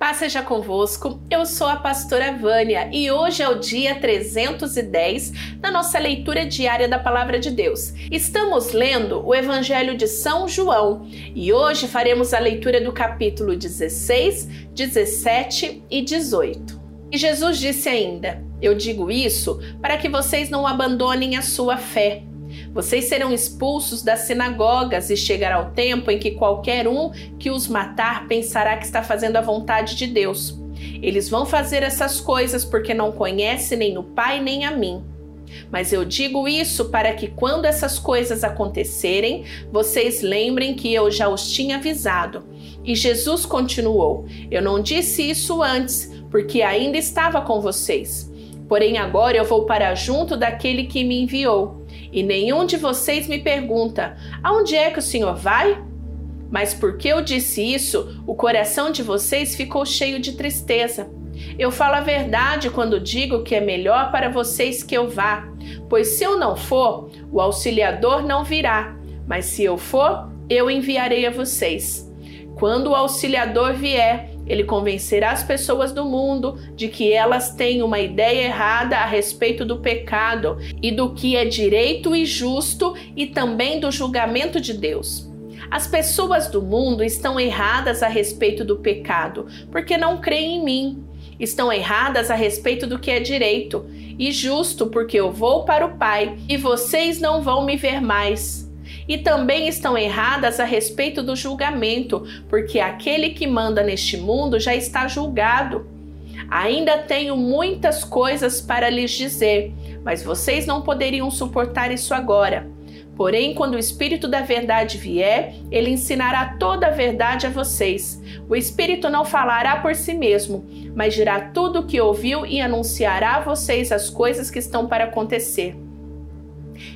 Paz seja convosco, eu sou a pastora Vânia e hoje é o dia 310 da nossa leitura diária da Palavra de Deus. Estamos lendo o Evangelho de São João e hoje faremos a leitura do capítulo 16, 17 e 18. E Jesus disse ainda: Eu digo isso para que vocês não abandonem a sua fé. Vocês serão expulsos das sinagogas e chegará o tempo em que qualquer um que os matar pensará que está fazendo a vontade de Deus. Eles vão fazer essas coisas porque não conhecem nem o Pai nem a mim. Mas eu digo isso para que quando essas coisas acontecerem, vocês lembrem que eu já os tinha avisado. E Jesus continuou: Eu não disse isso antes, porque ainda estava com vocês. Porém, agora eu vou para junto daquele que me enviou e nenhum de vocês me pergunta: aonde é que o Senhor vai? Mas porque eu disse isso, o coração de vocês ficou cheio de tristeza. Eu falo a verdade quando digo que é melhor para vocês que eu vá, pois se eu não for, o auxiliador não virá, mas se eu for, eu enviarei a vocês. Quando o auxiliador vier, ele convencerá as pessoas do mundo de que elas têm uma ideia errada a respeito do pecado e do que é direito e justo e também do julgamento de Deus. As pessoas do mundo estão erradas a respeito do pecado, porque não creem em mim. Estão erradas a respeito do que é direito e justo, porque eu vou para o Pai e vocês não vão me ver mais e também estão erradas a respeito do julgamento, porque aquele que manda neste mundo já está julgado. Ainda tenho muitas coisas para lhes dizer, mas vocês não poderiam suportar isso agora. Porém, quando o Espírito da Verdade vier, ele ensinará toda a verdade a vocês. O Espírito não falará por si mesmo, mas dirá tudo o que ouviu e anunciará a vocês as coisas que estão para acontecer.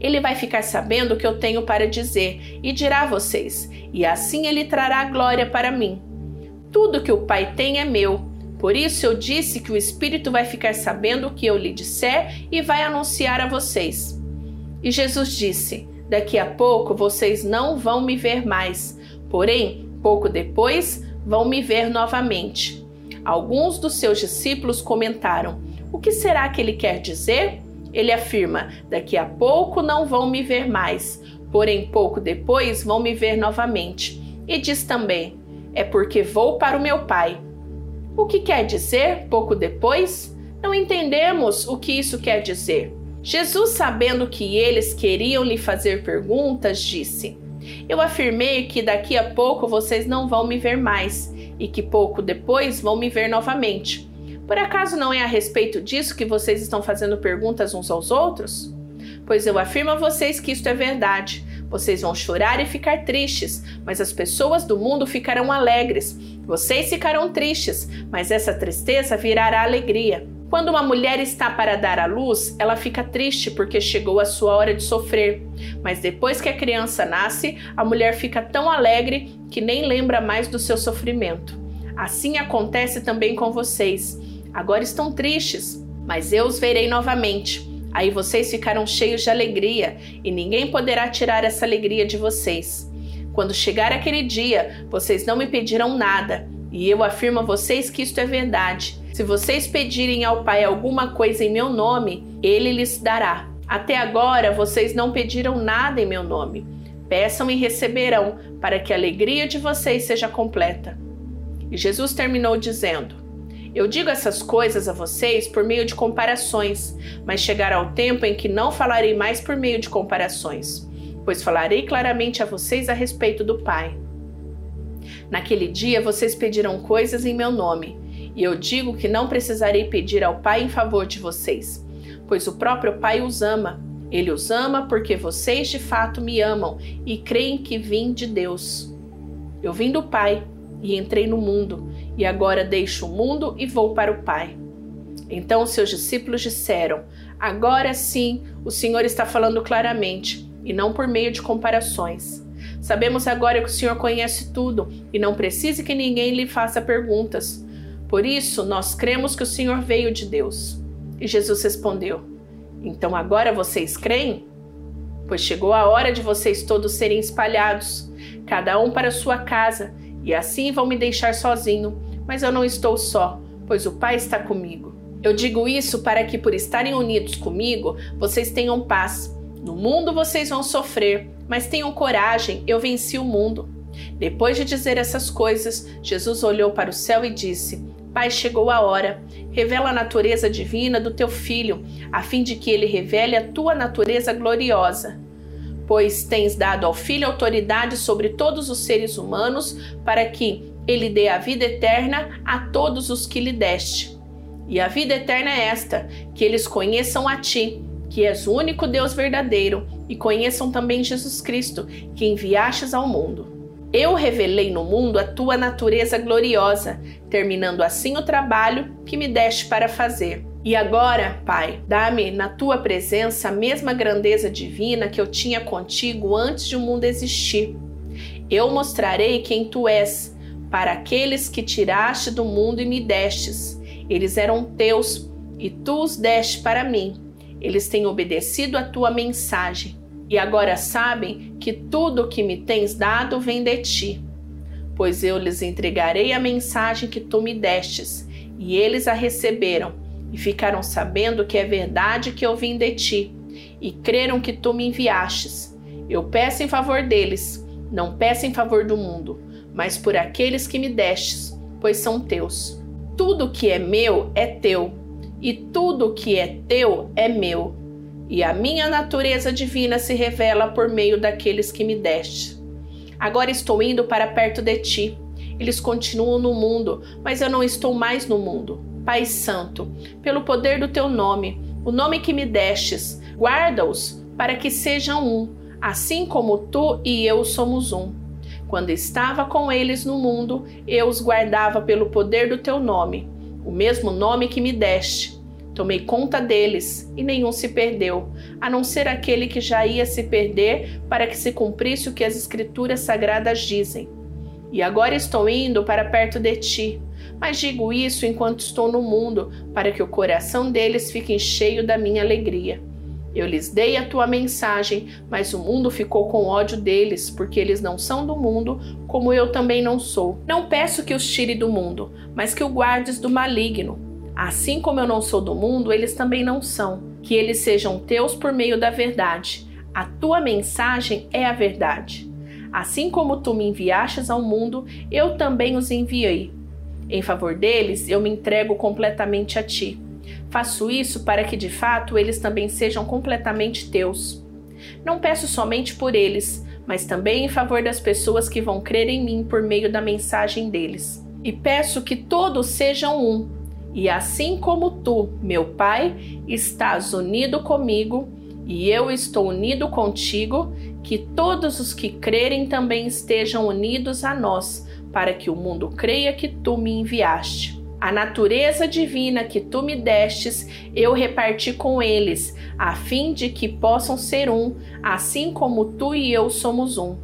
Ele vai ficar sabendo o que eu tenho para dizer e dirá a vocês, e assim ele trará glória para mim. Tudo que o Pai tem é meu. Por isso eu disse que o Espírito vai ficar sabendo o que eu lhe disser e vai anunciar a vocês. E Jesus disse: Daqui a pouco vocês não vão me ver mais, porém, pouco depois, vão me ver novamente. Alguns dos seus discípulos comentaram: O que será que ele quer dizer? Ele afirma: Daqui a pouco não vão me ver mais, porém pouco depois vão me ver novamente. E diz também: É porque vou para o meu Pai. O que quer dizer pouco depois? Não entendemos o que isso quer dizer. Jesus, sabendo que eles queriam lhe fazer perguntas, disse: Eu afirmei que daqui a pouco vocês não vão me ver mais e que pouco depois vão me ver novamente. Por acaso não é a respeito disso que vocês estão fazendo perguntas uns aos outros? Pois eu afirmo a vocês que isto é verdade. Vocês vão chorar e ficar tristes, mas as pessoas do mundo ficarão alegres. Vocês ficarão tristes, mas essa tristeza virará alegria. Quando uma mulher está para dar à luz, ela fica triste porque chegou a sua hora de sofrer. Mas depois que a criança nasce, a mulher fica tão alegre que nem lembra mais do seu sofrimento. Assim acontece também com vocês. Agora estão tristes, mas eu os verei novamente. Aí vocês ficarão cheios de alegria e ninguém poderá tirar essa alegria de vocês. Quando chegar aquele dia, vocês não me pedirão nada, e eu afirmo a vocês que isto é verdade. Se vocês pedirem ao Pai alguma coisa em meu nome, ele lhes dará. Até agora vocês não pediram nada em meu nome. Peçam e receberão, para que a alegria de vocês seja completa. E Jesus terminou dizendo: eu digo essas coisas a vocês por meio de comparações, mas chegará o tempo em que não falarei mais por meio de comparações, pois falarei claramente a vocês a respeito do Pai. Naquele dia vocês pedirão coisas em meu nome, e eu digo que não precisarei pedir ao Pai em favor de vocês, pois o próprio Pai os ama. Ele os ama porque vocês de fato me amam e creem que vim de Deus. Eu vim do Pai e entrei no mundo, e agora deixo o mundo e vou para o Pai. Então seus discípulos disseram: Agora sim, o Senhor está falando claramente, e não por meio de comparações. Sabemos agora que o Senhor conhece tudo e não precisa que ninguém lhe faça perguntas. Por isso, nós cremos que o Senhor veio de Deus. E Jesus respondeu: Então agora vocês creem? Pois chegou a hora de vocês todos serem espalhados, cada um para sua casa, e assim vão me deixar sozinho, mas eu não estou só, pois o Pai está comigo. Eu digo isso para que, por estarem unidos comigo, vocês tenham paz. No mundo vocês vão sofrer, mas tenham coragem, eu venci o mundo. Depois de dizer essas coisas, Jesus olhou para o céu e disse: Pai, chegou a hora. Revela a natureza divina do teu filho, a fim de que ele revele a tua natureza gloriosa. Pois tens dado ao filho autoridade sobre todos os seres humanos, para que ele dê a vida eterna a todos os que lhe deste. E a vida eterna é esta: que eles conheçam a ti, que és o único Deus verdadeiro, e conheçam também Jesus Cristo, que enviastes ao mundo. Eu revelei no mundo a tua natureza gloriosa, terminando assim o trabalho que me deste para fazer. E agora, Pai, dá-me na tua presença a mesma grandeza divina que eu tinha contigo antes de o mundo existir. Eu mostrarei quem tu és para aqueles que tiraste do mundo e me destes eles eram teus e tu os deste para mim. Eles têm obedecido a tua mensagem e agora sabem que tudo o que me tens dado vem de ti. Pois eu lhes entregarei a mensagem que tu me destes, e eles a receberam, e ficaram sabendo que é verdade que eu vim de ti, e creram que tu me enviastes. Eu peço em favor deles, não peço em favor do mundo, mas por aqueles que me destes, pois são teus. Tudo que é meu é teu, e tudo que é teu é meu. E a minha natureza divina se revela por meio daqueles que me deste. Agora estou indo para perto de ti. Eles continuam no mundo, mas eu não estou mais no mundo. Pai Santo, pelo poder do teu nome, o nome que me destes, guarda-os para que sejam um, assim como tu e eu somos um. Quando estava com eles no mundo, eu os guardava pelo poder do teu nome, o mesmo nome que me deste. Tomei conta deles e nenhum se perdeu, a não ser aquele que já ia se perder para que se cumprisse o que as Escrituras sagradas dizem. E agora estou indo para perto de ti, mas digo isso enquanto estou no mundo, para que o coração deles fique cheio da minha alegria. Eu lhes dei a tua mensagem, mas o mundo ficou com ódio deles, porque eles não são do mundo, como eu também não sou. Não peço que os tire do mundo, mas que o guardes do maligno. Assim como eu não sou do mundo, eles também não são. Que eles sejam teus por meio da verdade. A tua mensagem é a verdade. Assim como tu me enviastes ao mundo, eu também os enviei. Em favor deles, eu me entrego completamente a ti Faço isso para que de fato eles também sejam completamente teus. Não peço somente por eles, mas também em favor das pessoas que vão crer em mim por meio da mensagem deles. E peço que todos sejam um. E assim como tu, meu Pai, estás unido comigo, e eu estou unido contigo, que todos os que crerem também estejam unidos a nós, para que o mundo creia que tu me enviaste. A natureza divina que tu me destes, eu reparti com eles, a fim de que possam ser um, assim como tu e eu somos um.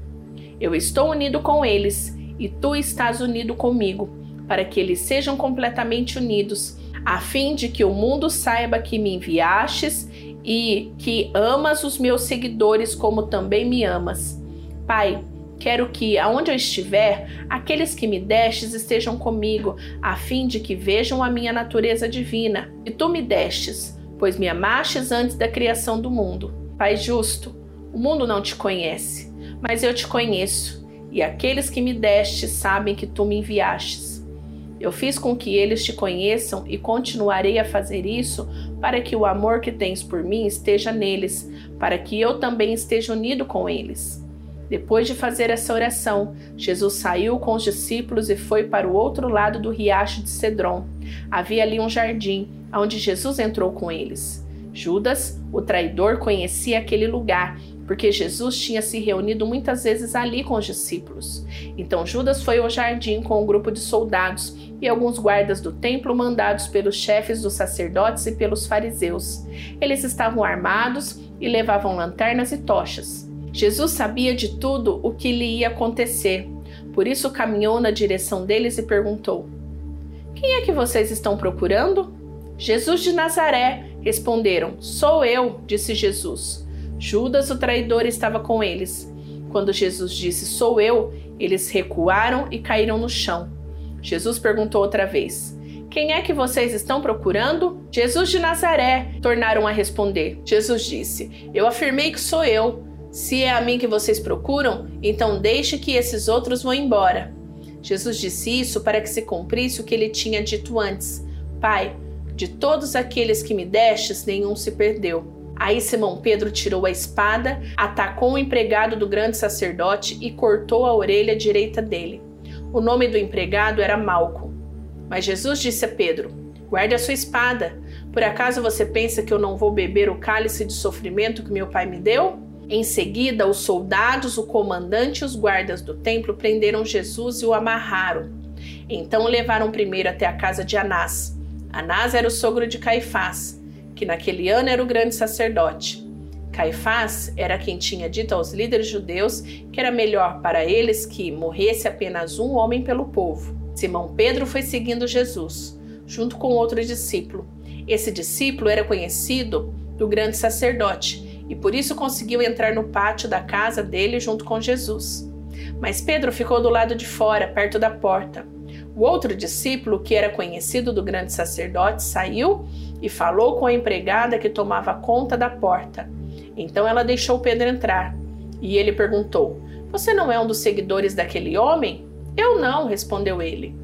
Eu estou unido com eles, e tu estás unido comigo, para que eles sejam completamente unidos, a fim de que o mundo saiba que me enviastes e que amas os meus seguidores como também me amas. Pai, Quero que, aonde eu estiver, aqueles que me destes estejam comigo, a fim de que vejam a minha natureza divina. E tu me destes, pois me amastes antes da criação do mundo. Pai justo, o mundo não te conhece, mas eu te conheço, e aqueles que me destes sabem que tu me enviastes. Eu fiz com que eles te conheçam e continuarei a fazer isso para que o amor que tens por mim esteja neles, para que eu também esteja unido com eles. Depois de fazer essa oração, Jesus saiu com os discípulos e foi para o outro lado do riacho de Cedron. Havia ali um jardim, onde Jesus entrou com eles. Judas, o traidor, conhecia aquele lugar, porque Jesus tinha se reunido muitas vezes ali com os discípulos. Então Judas foi ao jardim com um grupo de soldados e alguns guardas do templo mandados pelos chefes dos sacerdotes e pelos fariseus. Eles estavam armados e levavam lanternas e tochas. Jesus sabia de tudo o que lhe ia acontecer, por isso caminhou na direção deles e perguntou: Quem é que vocês estão procurando? Jesus de Nazaré, responderam. Sou eu, disse Jesus. Judas, o traidor, estava com eles. Quando Jesus disse: Sou eu, eles recuaram e caíram no chão. Jesus perguntou outra vez: Quem é que vocês estão procurando? Jesus de Nazaré, tornaram a responder. Jesus disse: Eu afirmei que sou eu. Se é a mim que vocês procuram, então deixe que esses outros vão embora. Jesus disse isso para que se cumprisse o que ele tinha dito antes: Pai, de todos aqueles que me destes, nenhum se perdeu. Aí Simão Pedro tirou a espada, atacou o empregado do grande sacerdote e cortou a orelha direita dele. O nome do empregado era Malco. Mas Jesus disse a Pedro: Guarde a sua espada. Por acaso você pensa que eu não vou beber o cálice de sofrimento que meu pai me deu? Em seguida, os soldados, o comandante e os guardas do templo prenderam Jesus e o amarraram. Então levaram primeiro até a casa de Anás. Anás era o sogro de Caifás, que naquele ano era o grande sacerdote. Caifás era quem tinha dito aos líderes judeus que era melhor para eles que morresse apenas um homem pelo povo. Simão Pedro foi seguindo Jesus, junto com outro discípulo. Esse discípulo era conhecido do grande sacerdote e por isso conseguiu entrar no pátio da casa dele junto com Jesus. Mas Pedro ficou do lado de fora, perto da porta. O outro discípulo, que era conhecido do grande sacerdote, saiu e falou com a empregada que tomava conta da porta. Então ela deixou Pedro entrar. E ele perguntou: Você não é um dos seguidores daquele homem? Eu não, respondeu ele.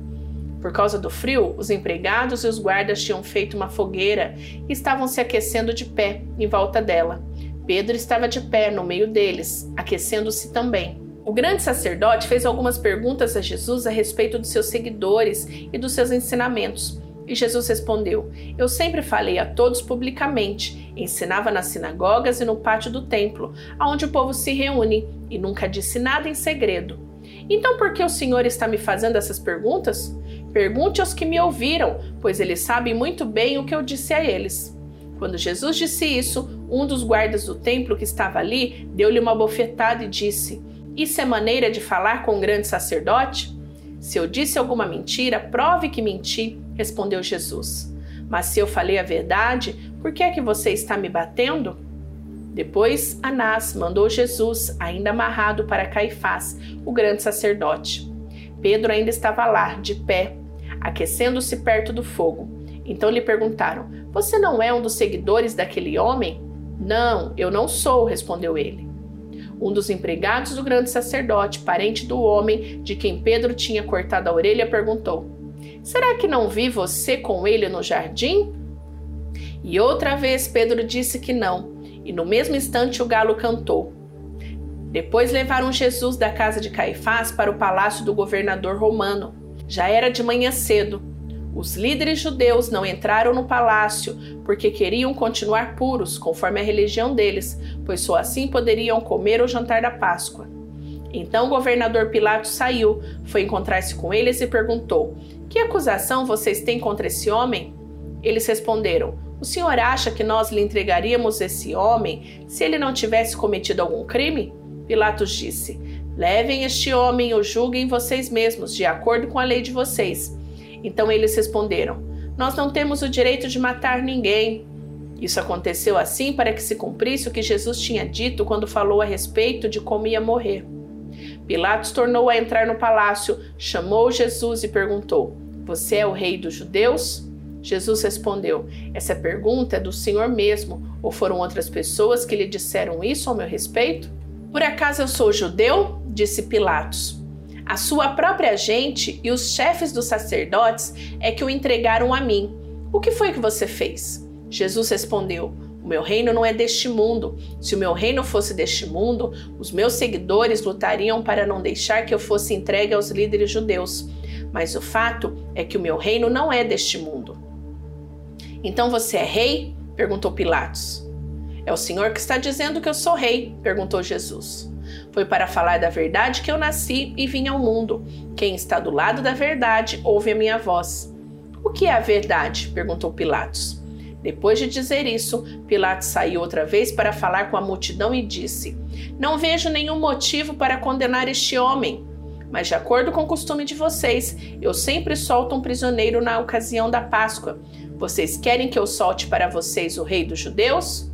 Por causa do frio, os empregados e os guardas tinham feito uma fogueira e estavam se aquecendo de pé em volta dela. Pedro estava de pé no meio deles, aquecendo-se também. O grande sacerdote fez algumas perguntas a Jesus a respeito dos seus seguidores e dos seus ensinamentos. E Jesus respondeu: Eu sempre falei a todos publicamente, ensinava nas sinagogas e no pátio do templo, aonde o povo se reúne, e nunca disse nada em segredo. Então por que o Senhor está me fazendo essas perguntas? Pergunte aos que me ouviram, pois eles sabem muito bem o que eu disse a eles. Quando Jesus disse isso, um dos guardas do templo que estava ali deu-lhe uma bofetada e disse: Isso é maneira de falar com um grande sacerdote? Se eu disse alguma mentira, prove que menti, respondeu Jesus. Mas se eu falei a verdade, por que é que você está me batendo? Depois, Anás mandou Jesus, ainda amarrado, para Caifás, o grande sacerdote. Pedro ainda estava lá, de pé, aquecendo-se perto do fogo. Então lhe perguntaram: Você não é um dos seguidores daquele homem? Não, eu não sou, respondeu ele. Um dos empregados do grande sacerdote, parente do homem de quem Pedro tinha cortado a orelha, perguntou: Será que não vi você com ele no jardim? E outra vez Pedro disse que não, e no mesmo instante o galo cantou. Depois levaram Jesus da casa de Caifás para o palácio do governador romano. Já era de manhã cedo. Os líderes judeus não entraram no palácio porque queriam continuar puros, conforme a religião deles, pois só assim poderiam comer o jantar da Páscoa. Então o governador Pilatos saiu, foi encontrar-se com eles e perguntou: que acusação vocês têm contra esse homem? Eles responderam: O senhor acha que nós lhe entregaríamos esse homem se ele não tivesse cometido algum crime? Pilatos disse: Levem este homem e o julguem vocês mesmos, de acordo com a lei de vocês. Então eles responderam: Nós não temos o direito de matar ninguém. Isso aconteceu assim para que se cumprisse o que Jesus tinha dito quando falou a respeito de como ia morrer. Pilatos tornou a entrar no palácio, chamou Jesus e perguntou: Você é o rei dos judeus? Jesus respondeu: Essa pergunta é do Senhor mesmo, ou foram outras pessoas que lhe disseram isso ao meu respeito? Por acaso eu sou judeu? disse Pilatos. A sua própria gente e os chefes dos sacerdotes é que o entregaram a mim. O que foi que você fez? Jesus respondeu: o meu reino não é deste mundo. Se o meu reino fosse deste mundo, os meus seguidores lutariam para não deixar que eu fosse entregue aos líderes judeus. Mas o fato é que o meu reino não é deste mundo. Então você é rei? perguntou Pilatos. É o Senhor que está dizendo que eu sou rei, perguntou Jesus. Foi para falar da verdade que eu nasci e vim ao mundo. Quem está do lado da verdade ouve a minha voz. O que é a verdade? perguntou Pilatos. Depois de dizer isso, Pilatos saiu outra vez para falar com a multidão e disse: Não vejo nenhum motivo para condenar este homem. Mas, de acordo com o costume de vocês, eu sempre solto um prisioneiro na ocasião da Páscoa. Vocês querem que eu solte para vocês o rei dos judeus?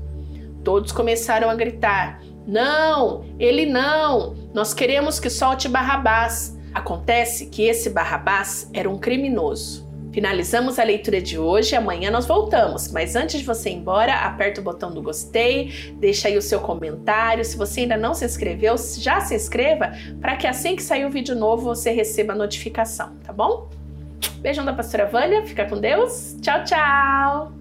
Todos começaram a gritar: Não, ele não! Nós queremos que solte Barrabás. Acontece que esse Barrabás era um criminoso. Finalizamos a leitura de hoje, amanhã nós voltamos, mas antes de você ir embora, aperta o botão do gostei, deixa aí o seu comentário. Se você ainda não se inscreveu, já se inscreva para que assim que sair o vídeo novo você receba a notificação, tá bom? Beijão da pastora Vânia, fica com Deus. Tchau, tchau!